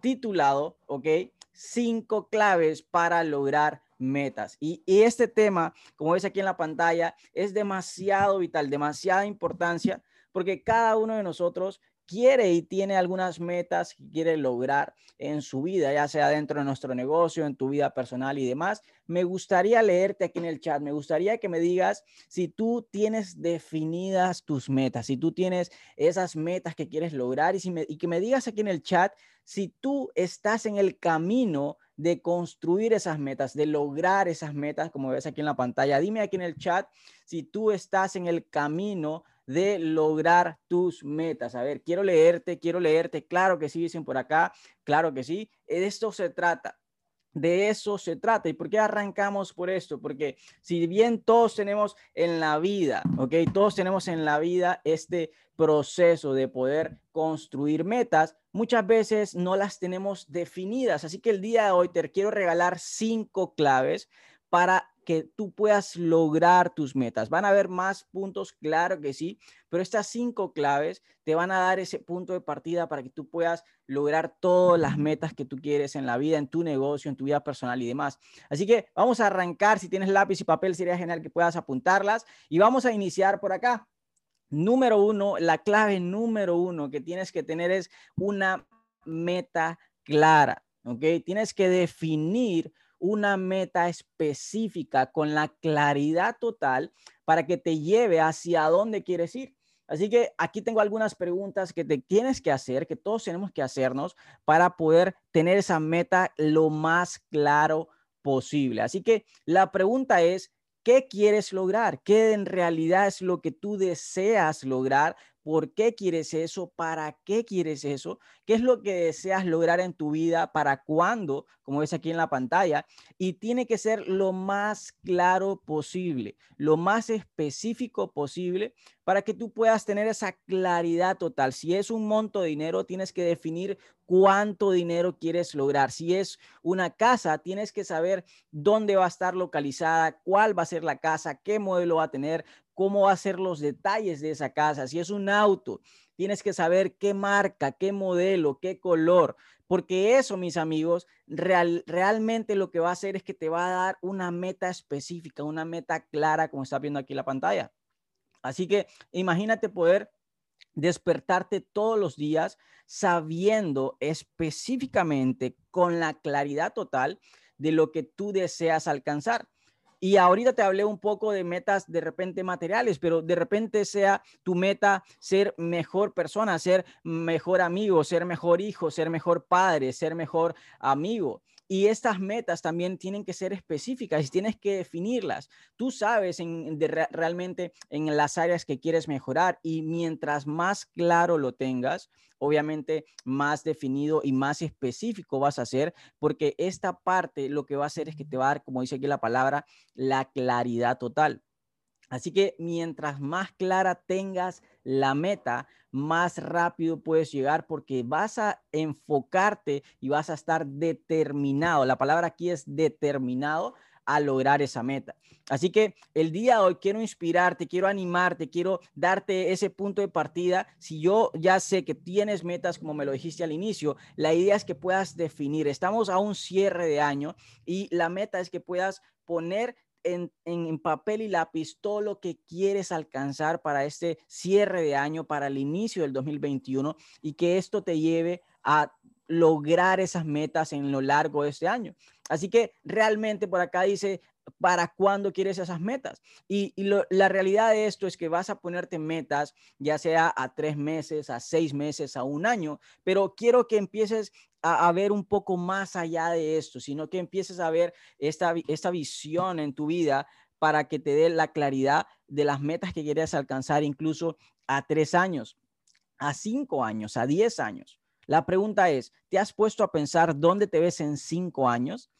titulado, ¿ok? Cinco claves para lograr metas. Y, y, este tema, como ves aquí en la pantalla, es demasiado vital, demasiada importancia, porque cada uno de nosotros quiere y tiene algunas metas que quiere lograr en su vida, ya sea dentro de nuestro negocio, en tu vida personal y demás, me gustaría leerte aquí en el chat. Me gustaría que me digas si tú tienes definidas tus metas, si tú tienes esas metas que quieres lograr y, y que me digas aquí en el chat si tú estás en el camino de construir esas metas, de lograr esas metas, como ves aquí en la pantalla. Dime aquí en el chat si tú estás en el camino de lograr tus metas. A ver, quiero leerte, quiero leerte. Claro que sí, dicen por acá. Claro que sí. De esto se trata. De eso se trata. ¿Y por qué arrancamos por esto? Porque si bien todos tenemos en la vida, ¿ok? Todos tenemos en la vida este proceso de poder construir metas, muchas veces no las tenemos definidas. Así que el día de hoy te quiero regalar cinco claves para que tú puedas lograr tus metas. Van a haber más puntos, claro que sí, pero estas cinco claves te van a dar ese punto de partida para que tú puedas lograr todas las metas que tú quieres en la vida, en tu negocio, en tu vida personal y demás. Así que vamos a arrancar. Si tienes lápiz y papel, sería genial que puedas apuntarlas y vamos a iniciar por acá. Número uno, la clave número uno que tienes que tener es una meta clara, ¿ok? Tienes que definir una meta específica con la claridad total para que te lleve hacia dónde quieres ir. Así que aquí tengo algunas preguntas que te tienes que hacer, que todos tenemos que hacernos para poder tener esa meta lo más claro posible. Así que la pregunta es, ¿qué quieres lograr? ¿Qué en realidad es lo que tú deseas lograr ¿Por qué quieres eso? ¿Para qué quieres eso? ¿Qué es lo que deseas lograr en tu vida? ¿Para cuándo? Como ves aquí en la pantalla. Y tiene que ser lo más claro posible, lo más específico posible para que tú puedas tener esa claridad total. Si es un monto de dinero, tienes que definir cuánto dinero quieres lograr. Si es una casa, tienes que saber dónde va a estar localizada, cuál va a ser la casa, qué modelo va a tener, cómo va a ser los detalles de esa casa. Si es un auto, tienes que saber qué marca, qué modelo, qué color, porque eso, mis amigos, realmente lo que va a hacer es que te va a dar una meta específica, una meta clara, como está viendo aquí la pantalla. Así que imagínate poder despertarte todos los días sabiendo específicamente con la claridad total de lo que tú deseas alcanzar. Y ahorita te hablé un poco de metas de repente materiales, pero de repente sea tu meta ser mejor persona, ser mejor amigo, ser mejor hijo, ser mejor padre, ser mejor amigo. Y estas metas también tienen que ser específicas y tienes que definirlas. Tú sabes en, realmente en las áreas que quieres mejorar y mientras más claro lo tengas, obviamente más definido y más específico vas a hacer, porque esta parte lo que va a hacer es que te va a dar, como dice aquí la palabra, la claridad total. Así que mientras más clara tengas la meta, más rápido puedes llegar porque vas a enfocarte y vas a estar determinado. La palabra aquí es determinado a lograr esa meta. Así que el día de hoy quiero inspirarte, quiero animarte, quiero darte ese punto de partida. Si yo ya sé que tienes metas, como me lo dijiste al inicio, la idea es que puedas definir. Estamos a un cierre de año y la meta es que puedas poner en, papel y lápiz todo lo que quieres alcanzar para este cierre de año, para el inicio del 2021 y que esto te lleve a lograr esas metas en lo largo de este año. Así que realmente por acá dice, para cuándo quieres esas metas. Y, la realidad de esto es que vas a ponerte metas, ya sea a tres meses, a seis meses, a un año, pero quiero que empieces a, ver un poco más allá de esto, sino que empieces a ver esta, esta visión en tu vida para que te dé la claridad de las metas que quieres alcanzar incluso a tres años, a cinco años, a diez años. La pregunta es, ¿te has puesto a pensar dónde te ves en cinco años?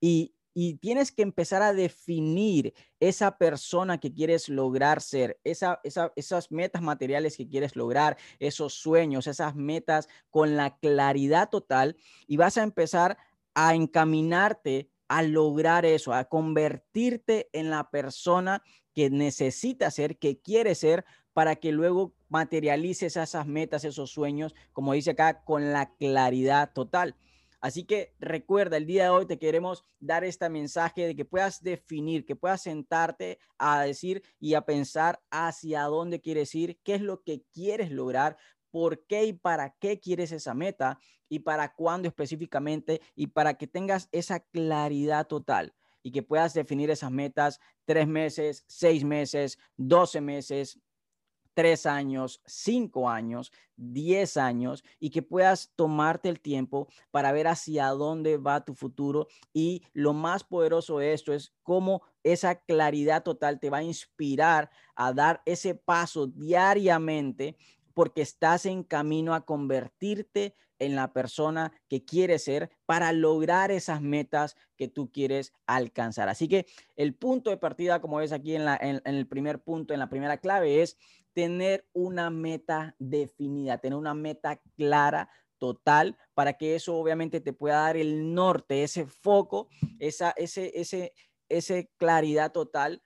Y y tienes que empezar a definir esa persona que quieres lograr ser, esa, esas metas materiales que quieres lograr, esos sueños, esas metas con la claridad total y vas a empezar a encaminarte a lograr eso, a convertirte en la persona que necesita ser, que quiere ser para que luego materialices esas metas, esos sueños, como dice acá, con la claridad total. Así que recuerda, el día de hoy te queremos dar este mensaje de que puedas definir, que puedas sentarte a decir y a pensar hacia dónde quieres ir, qué es lo que quieres lograr, por qué y para qué quieres esa meta y para cuándo específicamente y para que tengas esa claridad total y que puedas definir esas metas tres meses, seis meses, doce meses, tres años, cinco años, diez años y que puedas tomarte el tiempo para ver hacia dónde va tu futuro. Y lo más poderoso de esto es cómo esa claridad total te va a inspirar a dar ese paso diariamente porque estás en camino a convertirte en la persona que quieres ser para lograr esas metas que tú quieres alcanzar. Así que el punto de partida, como ves aquí en, el primer punto, en la primera clave, es tener una meta definida, tener una meta clara, total, para que eso obviamente te pueda dar el norte, ese foco, esa ese, ese, ese claridad total,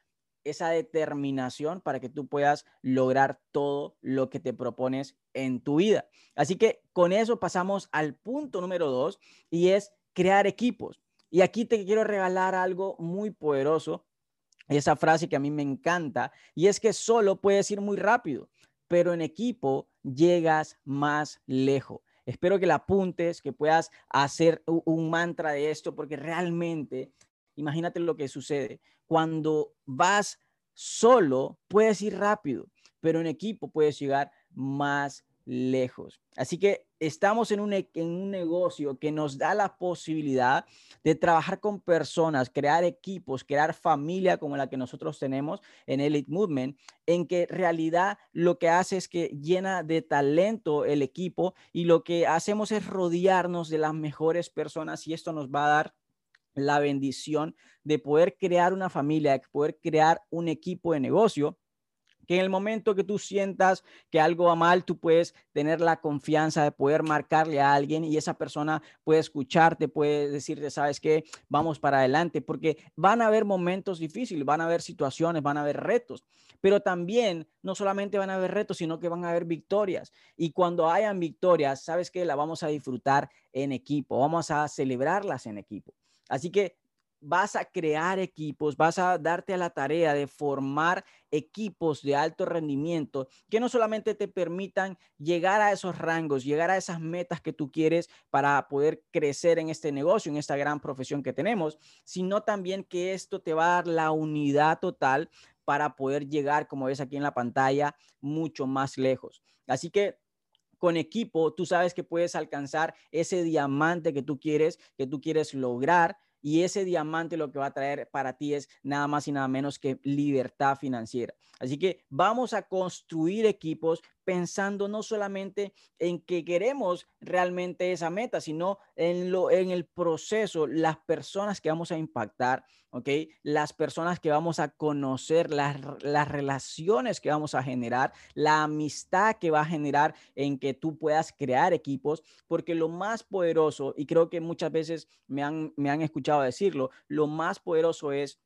esa determinación para que tú puedas lograr todo lo que te propones en tu vida. Así que con eso pasamos al punto número dos y es crear equipos. Y aquí te quiero regalar algo muy poderoso esa frase que a mí me encanta, y es que solo puedes ir muy rápido, pero en equipo llegas más lejos. Espero que la apuntes, que puedas hacer un mantra de esto, porque realmente, imagínate lo que sucede. Cuando vas solo, puedes ir rápido, pero en equipo puedes llegar más lejos. Así que estamos en un, en un negocio que nos da la posibilidad de trabajar con personas, crear equipos, crear familia como la que nosotros tenemos en Elite Movement, en que realidad lo que hace es que llena de talento el equipo y lo que hacemos es rodearnos de las mejores personas y esto nos va a dar la bendición de poder crear una familia, de poder crear un equipo de negocio que en el momento que tú sientas que algo va mal, tú puedes tener la confianza de poder marcarle a alguien y esa persona puede escucharte, puede decirte, sabes qué, vamos para adelante, porque van a haber momentos difíciles, van a haber situaciones, van a haber retos, pero también no solamente van a haber retos, sino que van a haber victorias. Y cuando hayan victorias, sabes que la vamos a disfrutar en equipo, vamos a celebrarlas en equipo. Así que vas a crear equipos, vas a darte a la tarea de formar equipos de alto rendimiento que no solamente te permitan llegar a esos rangos, llegar a esas metas que tú quieres para poder crecer en este negocio, en esta gran profesión que tenemos, sino también que esto te va a dar la unidad total para poder llegar, como ves aquí en la pantalla, mucho más lejos. Así que con equipo, tú sabes que puedes alcanzar ese diamante que tú quieres, que tú quieres lograr y ese diamante lo que va a traer para ti es nada más y nada menos que libertad financiera. Así que vamos a construir equipos pensando no solamente en que queremos realmente esa meta, sino en, lo, en el proceso, las personas que vamos a impactar, ¿ok? Las personas que vamos a conocer, las, las relaciones que vamos a generar, la amistad que va a generar en que tú puedas crear equipos, porque lo más poderoso, y creo que muchas veces me han, me han escuchado decirlo, lo más poderoso es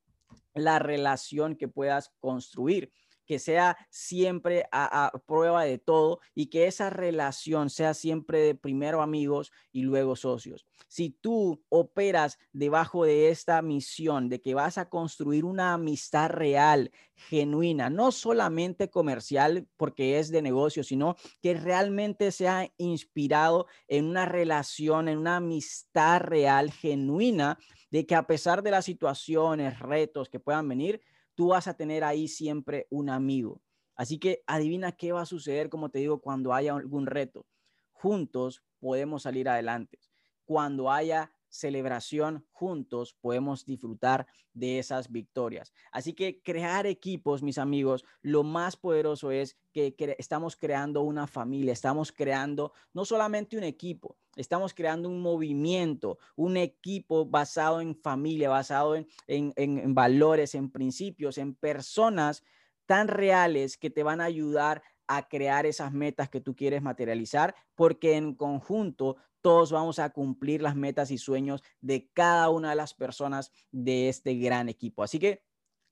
la relación que puedas construir que sea siempre a, prueba de todo y que esa relación sea siempre de primero amigos y luego socios. Si tú operas debajo de esta misión de que vas a construir una amistad real, genuina, no solamente comercial porque es de negocio, sino que realmente sea inspirado en una relación, en una amistad real, genuina, de que a pesar de las situaciones, retos que puedan venir, tú vas a tener ahí siempre un amigo. Así que adivina qué va a suceder, como te digo, cuando haya algún reto. Juntos podemos salir adelante. Cuando haya celebración juntos podemos disfrutar de esas victorias. Así que crear equipos, mis amigos, lo más poderoso es que estamos creando una familia, estamos creando no solamente un equipo, estamos creando un movimiento, un equipo basado en familia, basado en, en valores, en principios, en personas tan reales que te van a ayudar a crear esas metas que tú quieres materializar, porque en conjunto todos vamos a cumplir las metas y sueños de cada una de las personas de este gran equipo. Así que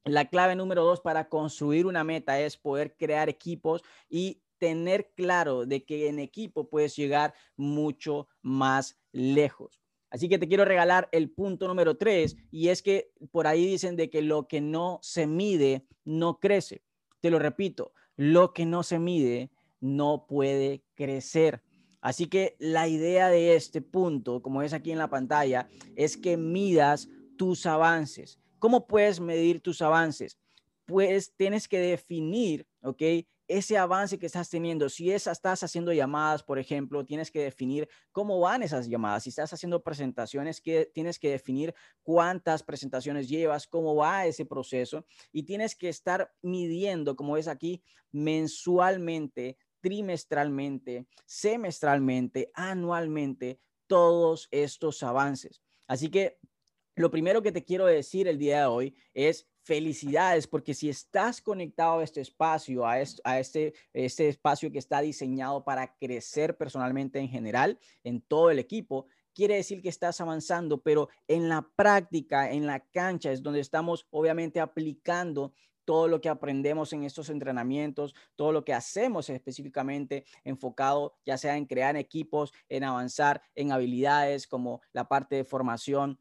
La clave número dos para construir una meta es poder crear equipos y tener claro de que en equipo puedes llegar mucho más lejos. Así que te quiero regalar el punto número tres y es que por ahí dicen de que lo que no se mide no crece. Te lo repito, lo que no se mide no puede crecer. Así que la idea de este punto, como es aquí en la pantalla, es que midas tus avances. ¿Cómo puedes medir tus avances? Pues tienes que definir, ¿ok? Ese avance que estás teniendo. Si es, estás haciendo llamadas, por ejemplo, tienes que definir cómo van esas llamadas. Si estás haciendo presentaciones, que tienes que definir cuántas presentaciones llevas, cómo va ese proceso y tienes que estar midiendo, como es aquí, mensualmente, trimestralmente, semestralmente, anualmente, todos estos avances. Así que lo primero que te quiero decir el día de hoy es felicidades, porque si estás conectado a este espacio, a, este, este espacio que está diseñado para crecer personalmente en general, en todo el equipo, quiere decir que estás avanzando, pero en la práctica, en la cancha, es donde estamos obviamente aplicando todo lo que aprendemos en estos entrenamientos, todo lo que hacemos específicamente enfocado ya sea en crear equipos, en avanzar en habilidades como la parte de formación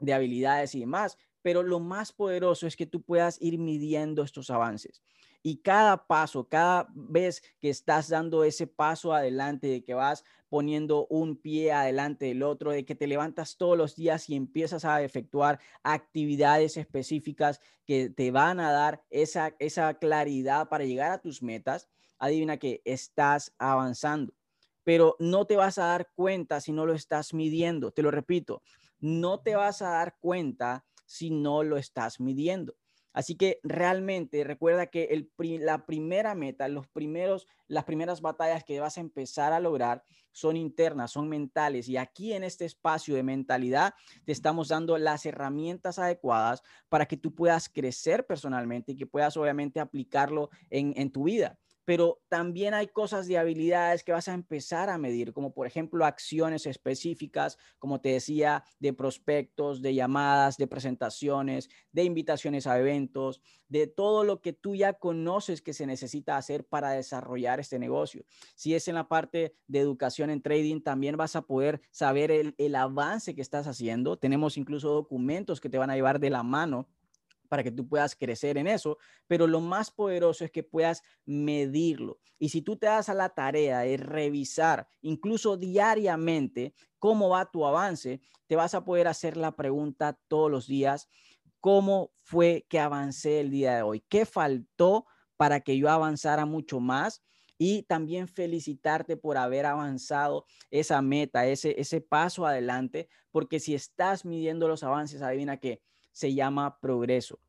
de habilidades y demás, pero lo más poderoso es que tú puedas ir midiendo estos avances. Y cada paso, cada vez que estás dando ese paso adelante, de que vas poniendo un pie adelante del otro, de que te levantas todos los días y empiezas a efectuar actividades específicas que te van a dar esa, esa claridad para llegar a tus metas, adivina que estás avanzando. Pero no te vas a dar cuenta si no lo estás midiendo. Te lo repito, no te vas a dar cuenta si no lo estás midiendo. Así que realmente recuerda que el, la primera meta, los primeros, las primeras batallas que vas a empezar a lograr son internas, son mentales. Y aquí en este espacio de mentalidad te estamos dando las herramientas adecuadas para que tú puedas crecer personalmente y que puedas obviamente aplicarlo en, en tu vida pero también hay cosas de habilidades que vas a empezar a medir, como por ejemplo acciones específicas, como te decía, de prospectos, de llamadas, de presentaciones, de invitaciones a eventos, de todo lo que tú ya conoces que se necesita hacer para desarrollar este negocio. Si es en la parte de educación en trading, también vas a poder saber el, el avance que estás haciendo. Tenemos incluso documentos que te van a llevar de la mano para que tú puedas crecer en eso, pero lo más poderoso es que puedas medirlo. Y si tú te das a la tarea de revisar, incluso diariamente, cómo va tu avance, te vas a poder hacer la pregunta todos los días, ¿cómo fue que avancé el día de hoy? ¿Qué faltó para que yo avanzara mucho más? y también felicitarte por haber avanzado esa meta, ese, ese paso adelante, porque si estás midiendo los avances, adivina que se llama progreso.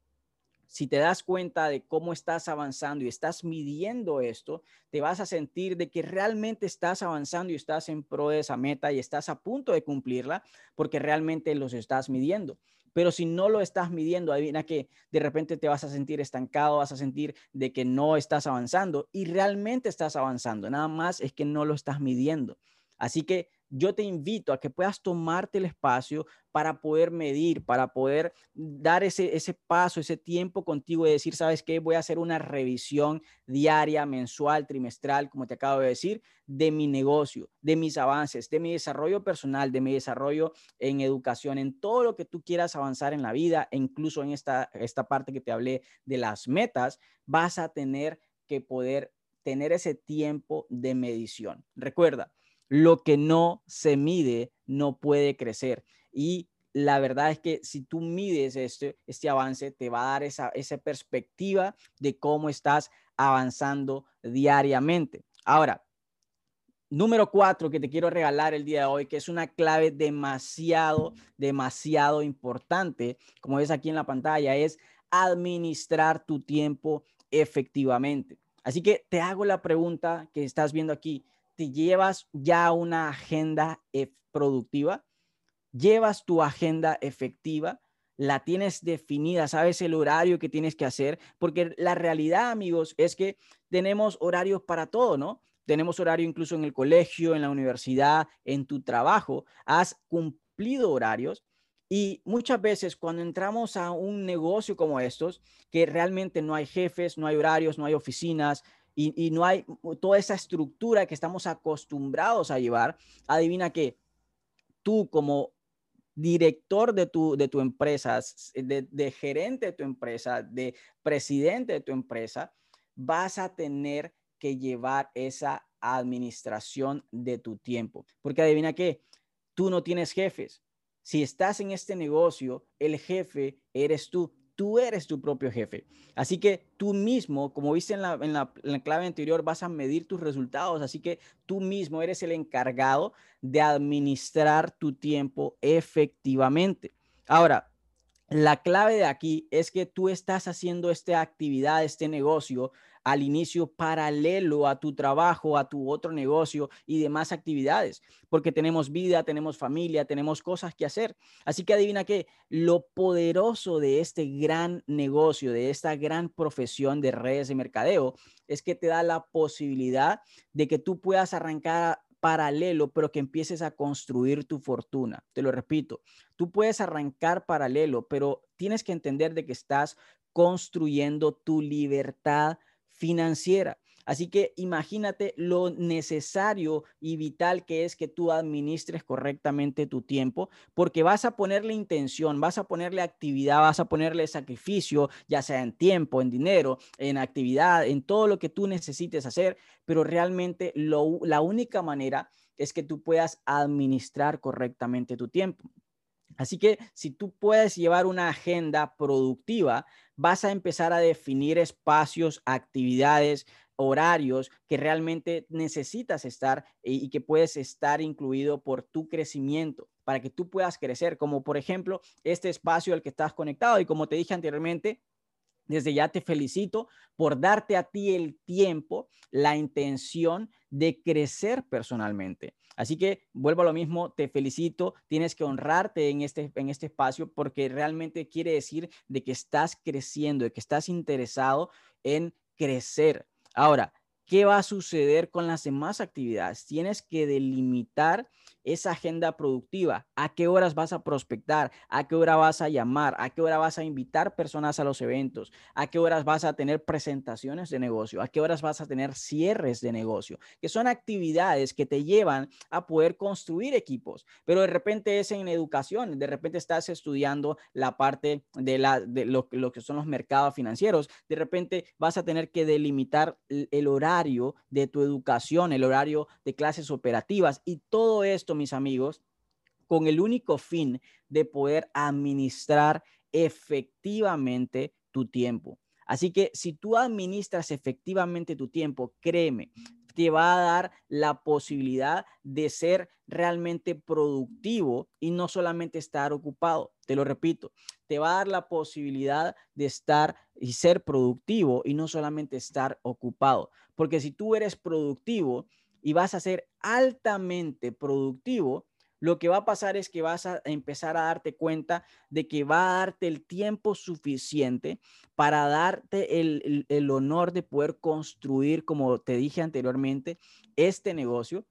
Si te das cuenta de cómo estás avanzando y estás midiendo esto, te vas a sentir de que realmente estás avanzando y estás en pro de esa meta y estás a punto de cumplirla porque realmente los estás midiendo. Pero si no lo estás midiendo, adivina que de repente te vas a sentir estancado, vas a sentir de que no estás avanzando y realmente estás avanzando. Nada más es que no lo estás midiendo. Así que yo te invito a que puedas tomarte el espacio para poder medir, para poder dar ese, ese paso, ese tiempo contigo de decir, ¿sabes qué? Voy a hacer una revisión diaria, mensual, trimestral, como te acabo de decir, de mi negocio, de mis avances, de mi desarrollo personal, de mi desarrollo en educación, en todo lo que tú quieras avanzar en la vida, e incluso en esta, esta parte que te hablé de las metas, vas a tener que poder tener ese tiempo de medición. Recuerda, lo que no se mide no puede crecer. Y la verdad es que si tú mides este, este avance, te va a dar esa, esa perspectiva de cómo estás avanzando diariamente. Ahora, número cuatro que te quiero regalar el día de hoy, que es una clave demasiado, demasiado importante, como ves aquí en la pantalla, es administrar tu tiempo efectivamente. Así que te hago la pregunta que estás viendo aquí te llevas ya una agenda productiva, llevas tu agenda efectiva, la tienes definida, sabes el horario que tienes que hacer, porque la realidad, amigos, es que tenemos horarios para todo, ¿no? Tenemos horario incluso en el colegio, en la universidad, en tu trabajo. Has cumplido horarios Y muchas veces cuando entramos a un negocio como estos, que realmente no hay jefes, no hay horarios, no hay oficinas, y, no hay toda esa estructura que estamos acostumbrados a llevar, adivina que tú como director de tu, de tu empresa, de, de, gerente de tu empresa, de presidente de tu empresa, vas a tener que llevar esa administración de tu tiempo. Porque adivina que tú no tienes jefes. Si estás en este negocio, el jefe eres tú tú eres tu propio jefe. Así que tú mismo, como viste en la, clave anterior, vas a medir tus resultados. Así que tú mismo eres el encargado de administrar tu tiempo efectivamente. Ahora, la clave de aquí es que tú estás haciendo esta actividad, este negocio, al inicio paralelo a tu trabajo, a tu otro negocio y demás actividades, porque tenemos vida, tenemos familia, tenemos cosas que hacer. Así que adivina que lo poderoso de este gran negocio, de esta gran profesión de redes de mercadeo, es que te da la posibilidad de que tú puedas arrancar paralelo, pero que empieces a construir tu fortuna. Te lo repito, tú puedes arrancar paralelo, pero tienes que entender de que estás construyendo tu libertad financiera. Así que imagínate lo necesario y vital que es que tú administres correctamente tu tiempo, porque vas a ponerle intención, vas a ponerle actividad, vas a ponerle sacrificio, ya sea en tiempo, en dinero, en actividad, en todo lo que tú necesites hacer, pero realmente la única manera es que tú puedas administrar correctamente tu tiempo. Así que si tú puedes llevar una agenda productiva, vas a empezar a definir espacios, actividades, horarios que realmente necesitas estar y que puedes estar incluido por tu crecimiento para que tú puedas crecer, como por ejemplo este espacio al que estás conectado. Y como te dije anteriormente, desde ya te felicito por darte a ti el tiempo, la intención de crecer personalmente. Así que vuelvo a lo mismo, te felicito, tienes que honrarte en este, en este espacio porque realmente quiere decir de que estás creciendo, de que estás interesado en crecer. Ahora, ¿qué va a suceder con las demás actividades? Tienes que delimitar esa agenda productiva, a qué horas vas a prospectar, a qué hora vas a llamar, a qué hora vas a invitar personas a los eventos, a qué horas vas a tener presentaciones de negocio, a qué horas vas a tener cierres de negocio, que son actividades que te llevan a poder construir equipos, pero de repente es en educación, de repente estás estudiando la parte de, la, de lo, lo que son los mercados financieros, de repente vas a tener que delimitar el horario de tu educación, el horario de clases operativas y todo esto mis amigos, con el único fin de poder administrar efectivamente tu tiempo. Así que si tú administras efectivamente tu tiempo, créeme, te va a dar la posibilidad de ser realmente productivo y no solamente estar ocupado. Te lo repito, te va a dar la posibilidad de estar y ser productivo y no solamente estar ocupado. Porque si tú eres productivo, y vas a ser altamente productivo, lo que va a pasar es que vas a empezar a darte cuenta de que va a darte el tiempo suficiente para darte el, el, honor de poder construir, como te dije anteriormente, este negocio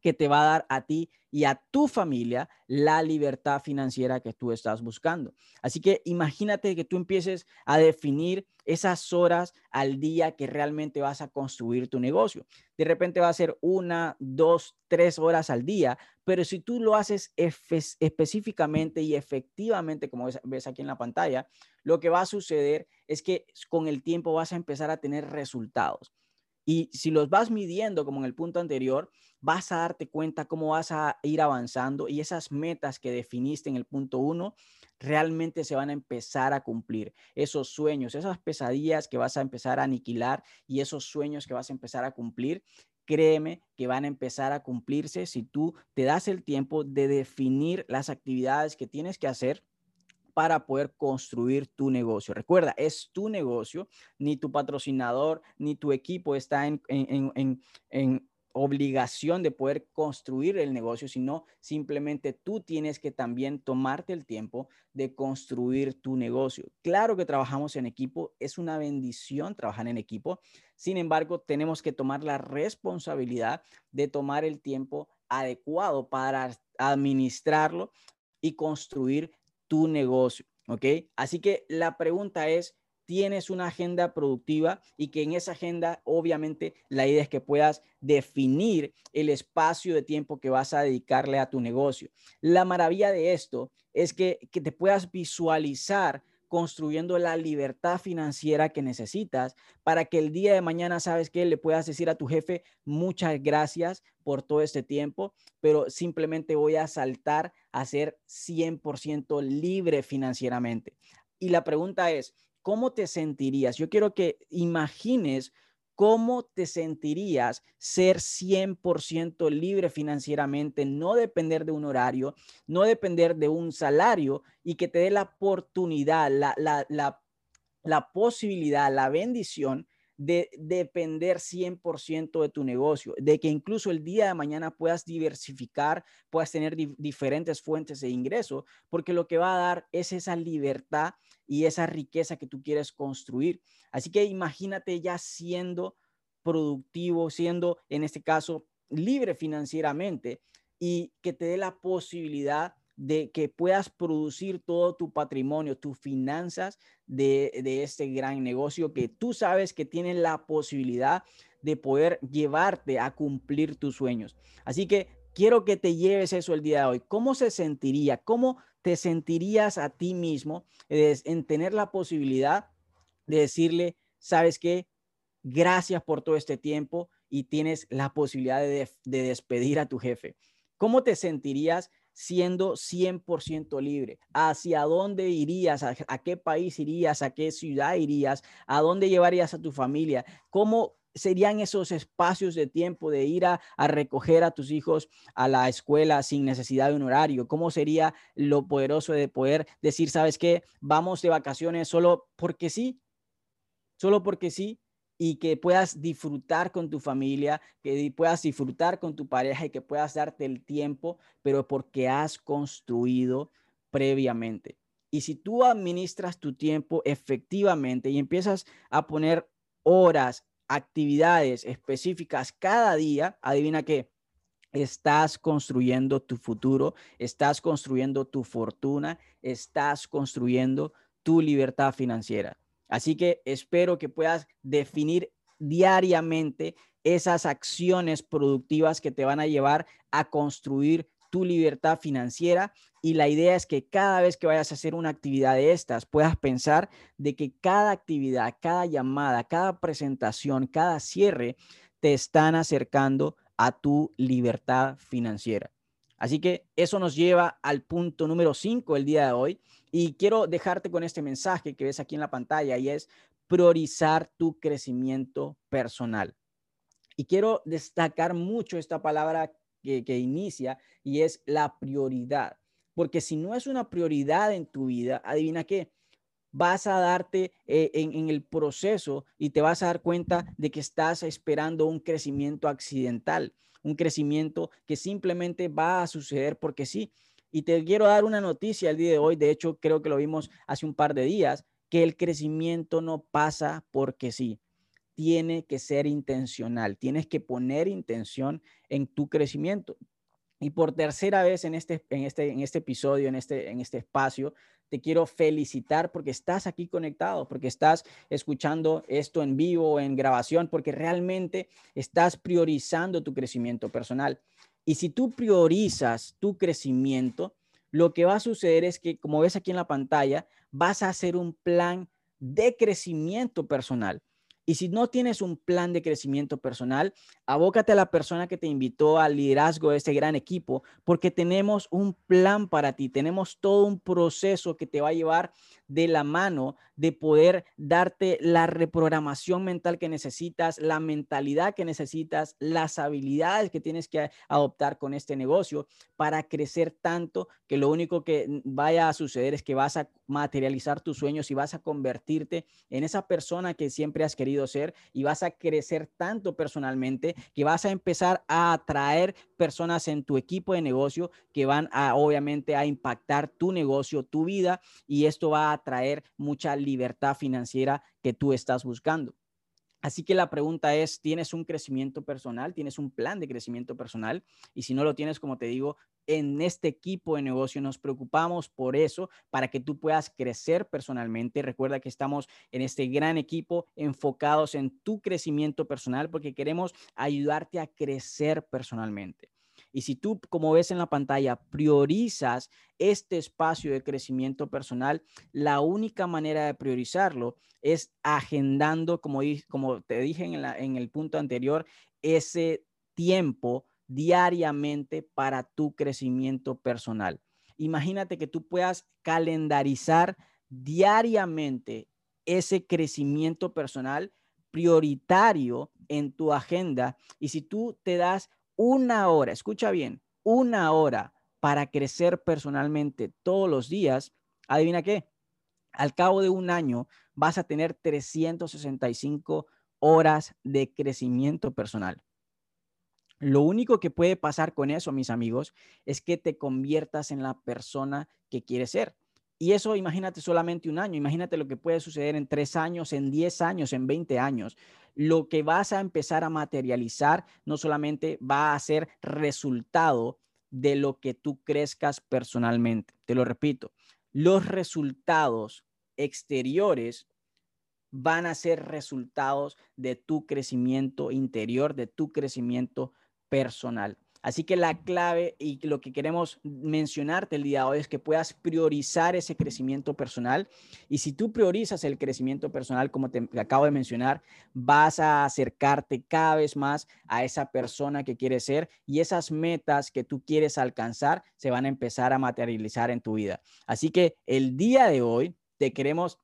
que te va a dar a ti y a tu familia la libertad financiera que tú estás buscando. Así que imagínate que tú empieces a definir esas horas al día que realmente vas a construir tu negocio. De repente va a ser una, dos, tres horas al día, pero si tú lo haces específicamente y efectivamente, como ves aquí en la pantalla, lo que va a suceder es que con el tiempo vas a empezar a tener resultados. Y si los vas midiendo, como en el punto anterior, vas a darte cuenta cómo vas a ir avanzando y esas metas que definiste en el punto uno realmente se van a empezar a cumplir. Esos sueños, esas pesadillas que vas a empezar a aniquilar y esos sueños que vas a empezar a cumplir, créeme que van a empezar a cumplirse si tú te das el tiempo de definir las actividades que tienes que hacer para poder construir tu negocio. Recuerda, es tu negocio, ni tu patrocinador, ni tu equipo está en, en, obligación de poder construir el negocio, sino simplemente tú tienes que también tomarte el tiempo de construir tu negocio. Claro que trabajamos en equipo, es una bendición trabajar en equipo, sin embargo, tenemos que tomar la responsabilidad de tomar el tiempo adecuado para administrarlo y construir tu negocio, ¿ok? Así que la pregunta es, tienes una agenda productiva y que en esa agenda, obviamente, la idea es que puedas definir el espacio de tiempo que vas a dedicarle a tu negocio. La maravilla de esto es que, que te puedas visualizar construyendo la libertad financiera que necesitas para que el día de mañana, sabes que le puedas decir a tu jefe, muchas gracias por todo este tiempo, pero simplemente voy a saltar a ser 100% libre financieramente. Y la pregunta es, ¿cómo te sentirías? Yo quiero que imagines ¿Cómo te sentirías ser 100% libre financieramente, no depender de un horario, no depender de un salario y que te dé la oportunidad, la, la, la, la posibilidad, la bendición de depender 100% de tu negocio, de que incluso el día de mañana puedas diversificar, puedas tener diferentes fuentes de ingreso, porque lo que va a dar es esa libertad y esa riqueza que tú quieres construir. Así que imagínate ya siendo productivo, siendo en este caso libre financieramente y que te dé la posibilidad de que puedas producir todo tu patrimonio, tus finanzas de, este gran negocio que tú sabes que tiene la posibilidad de poder llevarte a cumplir tus sueños. Así que quiero que te lleves eso el día de hoy. ¿Cómo se sentiría? ¿Cómo te sentirías a ti mismo en tener la posibilidad de decirle, sabes qué, gracias por todo este tiempo y tienes la posibilidad de, despedir a tu jefe? ¿Cómo te sentirías siendo 100% libre? ¿Hacia dónde irías? ¿A, qué país irías? ¿A qué ciudad irías? ¿A dónde llevarías a tu familia? ¿Cómo serían esos espacios de tiempo de ir a, recoger a tus hijos a la escuela sin necesidad de un horario? ¿Cómo sería lo poderoso de poder decir, sabes qué, vamos de vacaciones solo porque sí? Solo porque sí y que puedas disfrutar con tu familia, que puedas disfrutar con tu pareja y que puedas darte el tiempo, pero porque has construido previamente. Y si tú administras tu tiempo efectivamente y empiezas a poner horas, actividades específicas cada día, adivina qué, estás construyendo tu futuro, estás construyendo tu fortuna, estás construyendo tu libertad financiera. Así que espero que puedas definir diariamente esas acciones productivas que te van a llevar a construir tu libertad financiera y la idea es que cada vez que vayas a hacer una actividad de estas puedas pensar de que cada actividad, cada llamada, cada presentación, cada cierre te están acercando a tu libertad financiera. Así que eso nos lleva al punto número 5 el día de hoy y quiero dejarte con este mensaje que ves aquí en la pantalla y es priorizar tu crecimiento personal. Y quiero destacar mucho esta palabra que, inicia y es la prioridad. Porque si no es una prioridad en tu vida, adivina qué, vas a darte eh, en, en, el proceso y te vas a dar cuenta de que estás esperando un crecimiento accidental, un crecimiento que simplemente va a suceder porque sí. Y te quiero dar una noticia el día de hoy, de hecho creo que lo vimos hace un par de días, que el crecimiento no pasa porque sí tiene que ser intencional, tienes que poner intención en tu crecimiento. Y por tercera vez en este, en este, en este episodio, en este, en este espacio, te quiero felicitar porque estás aquí conectado, porque estás escuchando esto en vivo, en grabación, porque realmente estás priorizando tu crecimiento personal. Y si tú priorizas tu crecimiento, lo que va a suceder es que, como ves aquí en la pantalla, vas a hacer un plan de crecimiento personal. Y si no tienes un plan de crecimiento personal, abócate a la persona que te invitó al liderazgo de este gran equipo, porque tenemos un plan para ti, tenemos todo un proceso que te va a llevar de la mano de poder darte la reprogramación mental que necesitas, la mentalidad que necesitas, las habilidades que tienes que adoptar con este negocio para crecer tanto que lo único que vaya a suceder es que vas a materializar tus sueños y vas a convertirte en esa persona que siempre has querido ser y vas a crecer tanto personalmente que vas a empezar a atraer personas en tu equipo de negocio que van a obviamente a impactar tu negocio, tu vida y esto va a traer mucha libertad financiera que tú estás buscando. Así que la pregunta es, ¿tienes un crecimiento personal? ¿Tienes un plan de crecimiento personal? Y si no lo tienes, como te digo, en este equipo de negocio nos preocupamos por eso, para que tú puedas crecer personalmente. Recuerda que estamos en este gran equipo enfocados en tu crecimiento personal porque queremos ayudarte a crecer personalmente. Y si tú, como ves en la pantalla, priorizas este espacio de crecimiento personal, la única manera de priorizarlo es agendando, como, como te dije en, en el punto anterior, ese tiempo diariamente para tu crecimiento personal. Imagínate que tú puedas calendarizar diariamente ese crecimiento personal prioritario en tu agenda. Y si tú te das una hora, escucha bien, una hora para crecer personalmente todos los días, adivina qué, al cabo de un año vas a tener 365 horas de crecimiento personal. Lo único que puede pasar con eso, mis amigos, es que te conviertas en la persona que quieres ser. Y eso imagínate solamente un año, imagínate lo que puede suceder en tres años, en diez años, en veinte años. Lo que vas a empezar a materializar no solamente va a ser resultado de lo que tú crezcas personalmente. Te lo repito, los resultados exteriores van a ser resultados de tu crecimiento interior, de tu crecimiento personal. Así que la clave y lo que queremos mencionarte el día de hoy es que puedas priorizar ese crecimiento personal. Y si tú priorizas el crecimiento personal, como te acabo de mencionar, vas a acercarte cada vez más a esa persona que quieres ser y esas metas que tú quieres alcanzar se van a empezar a materializar en tu vida. Así que el día de hoy te queremos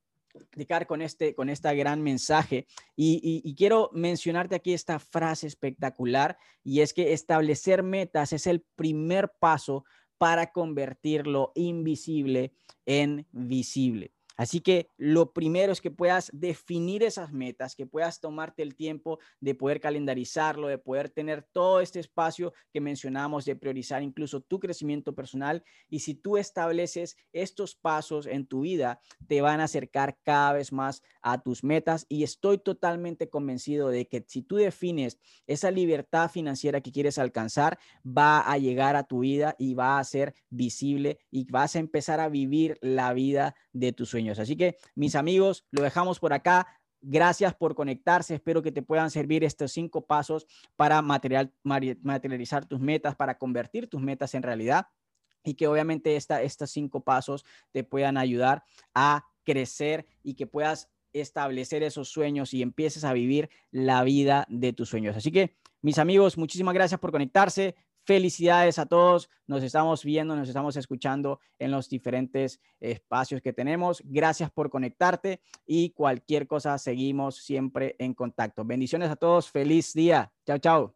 con este, con esta gran mensaje. Y, quiero mencionarte aquí esta frase espectacular y es que establecer metas es el primer paso para convertir lo invisible en visible. Así que lo primero es que puedas definir esas metas, que puedas tomarte el tiempo de poder calendarizarlo, de poder tener todo este espacio que mencionamos, de priorizar incluso tu crecimiento personal. Y si tú estableces estos pasos en tu vida, te van a acercar cada vez más a tus metas. Y estoy totalmente convencido de que si tú defines esa libertad financiera que quieres alcanzar, va a llegar a tu vida y va a ser visible y vas a empezar a vivir la vida de tus sueños. Así que, mis amigos, lo dejamos por acá. Gracias por conectarse. Espero que te puedan servir estos cinco pasos para material, materializar tus metas, para convertir tus metas en realidad y que obviamente esta, estos cinco pasos te puedan ayudar a crecer y que puedas establecer esos sueños y empieces a vivir la vida de tus sueños. Así que, mis amigos, muchísimas gracias por conectarse. Felicidades a todos. Nos estamos viendo, nos estamos escuchando en los diferentes espacios que tenemos. Gracias por conectarte y cualquier cosa seguimos siempre en contacto. Bendiciones a todos. Feliz día. Chao, chao.